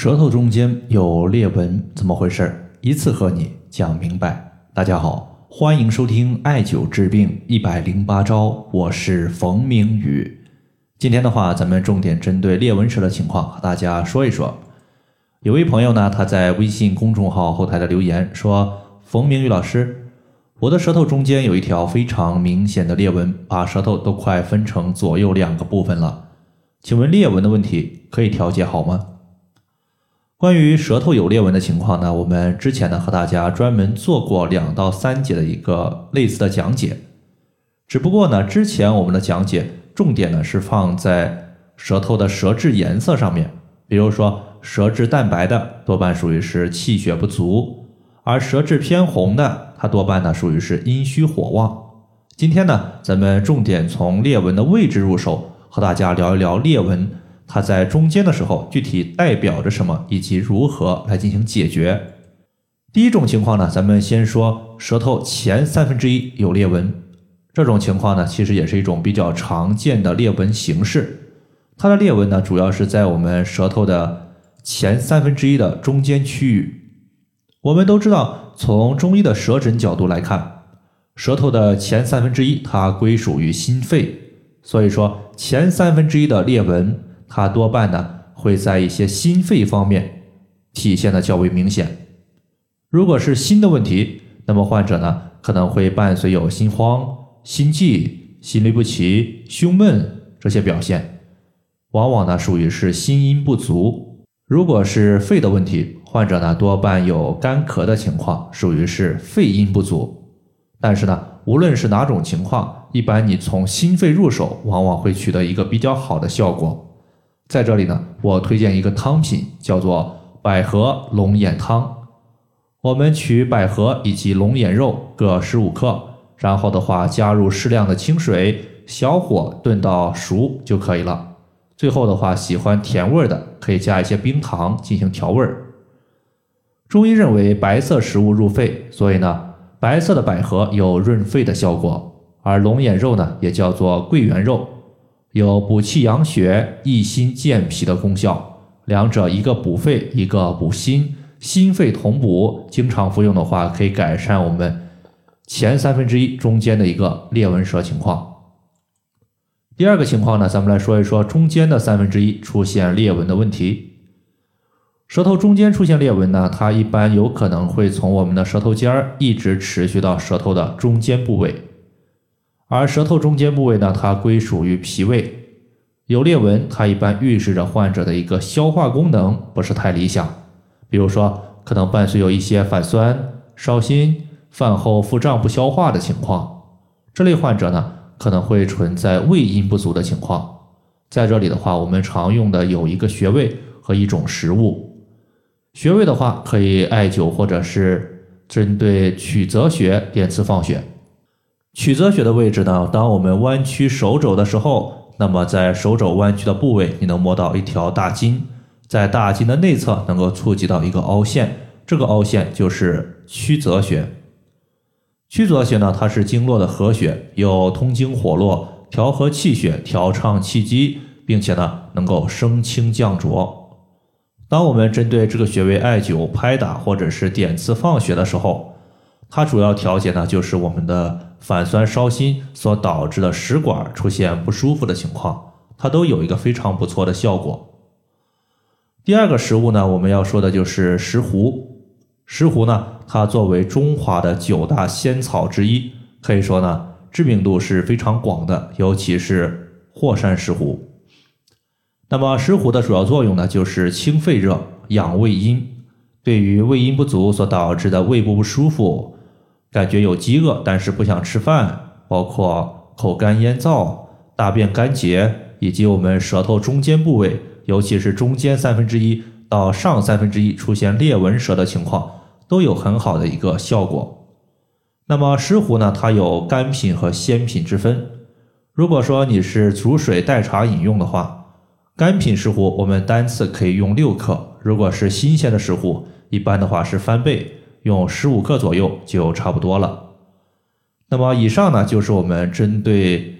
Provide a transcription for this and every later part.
舌头中间有裂纹，怎么回事？一次和你讲明白。大家好，欢迎收听艾灸治病一百零八招，我是冯明宇。今天的话，咱们重点针对裂纹舌的情况和大家说一说。有位朋友呢，他在微信公众号后台的留言说：“冯明宇老师，我的舌头中间有一条非常明显的裂纹，把舌头都快分成左右两个部分了。请问裂纹的问题可以调节好吗？”关于舌头有裂纹的情况呢，我们之前呢和大家专门做过两到三节的一个类似的讲解，只不过呢之前我们的讲解重点呢是放在舌头的舌质颜色上面，比如说舌质淡白的多半属于是气血不足，而舌质偏红的它多半呢属于是阴虚火旺。今天呢咱们重点从裂纹的位置入手，和大家聊一聊裂纹。它在中间的时候，具体代表着什么，以及如何来进行解决？第一种情况呢，咱们先说舌头前三分之一有裂纹，这种情况呢，其实也是一种比较常见的裂纹形式。它的裂纹呢，主要是在我们舌头的前三分之一的中间区域。我们都知道，从中医的舌诊角度来看，舌头的前三分之一它归属于心肺，所以说前三分之一的裂纹。它多半呢会在一些心肺方面体现的较为明显。如果是心的问题，那么患者呢可能会伴随有心慌、心悸、心律不齐、胸闷这些表现，往往呢属于是心阴不足。如果是肺的问题，患者呢多半有干咳的情况，属于是肺阴不足。但是呢，无论是哪种情况，一般你从心肺入手，往往会取得一个比较好的效果。在这里呢，我推荐一个汤品，叫做百合龙眼汤。我们取百合以及龙眼肉各十五克，然后的话加入适量的清水，小火炖到熟就可以了。最后的话，喜欢甜味的可以加一些冰糖进行调味儿。中医认为白色食物入肺，所以呢，白色的百合有润肺的效果，而龙眼肉呢也叫做桂圆肉。有补气养血、益心健脾的功效，两者一个补肺，一个补心，心肺同补，经常服用的话，可以改善我们前三分之一中间的一个裂纹舌情况。第二个情况呢，咱们来说一说中间的三分之一出现裂纹的问题。舌头中间出现裂纹呢，它一般有可能会从我们的舌头尖儿一直持续到舌头的中间部位。而舌头中间部位呢，它归属于脾胃，有裂纹，它一般预示着患者的一个消化功能不是太理想，比如说可能伴随有一些反酸、烧心、饭后腹胀不消化的情况，这类患者呢可能会存在胃阴不足的情况。在这里的话，我们常用的有一个穴位和一种食物，穴位的话可以艾灸或者是针对曲泽穴点刺放血。曲泽穴的位置呢？当我们弯曲手肘的时候，那么在手肘弯曲的部位，你能摸到一条大筋，在大筋的内侧能够触及到一个凹陷，这个凹陷就是曲泽穴。曲泽穴呢，它是经络的合穴，有通经活络、调和气血、调畅气机，并且呢能够升清降浊。当我们针对这个穴位艾灸、拍打或者是点刺放血的时候，它主要调节呢就是我们的。反酸烧心所导致的食管出现不舒服的情况，它都有一个非常不错的效果。第二个食物呢，我们要说的就是石斛。石斛呢，它作为中华的九大仙草之一，可以说呢，知名度是非常广的，尤其是霍山石斛。那么石斛的主要作用呢，就是清肺热、养胃阴，对于胃阴不足所导致的胃部不舒服。感觉有饥饿，但是不想吃饭，包括口干咽燥、大便干结，以及我们舌头中间部位，尤其是中间三分之一到上三分之一出现裂纹舌的情况，都有很好的一个效果。那么石斛呢，它有干品和鲜品之分。如果说你是煮水代茶饮用的话，干品石斛我们单次可以用六克；如果是新鲜的石斛，一般的话是翻倍。用十五克左右就差不多了。那么以上呢，就是我们针对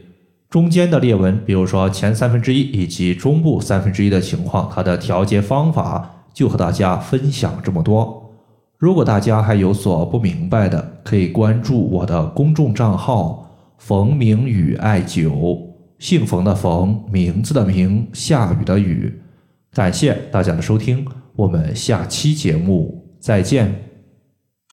中间的裂纹，比如说前三分之一以及中部三分之一的情况，它的调节方法就和大家分享这么多。如果大家还有所不明白的，可以关注我的公众账号“冯明宇艾灸”，姓冯的冯，名字的名，下雨的雨。感谢大家的收听，我们下期节目再见。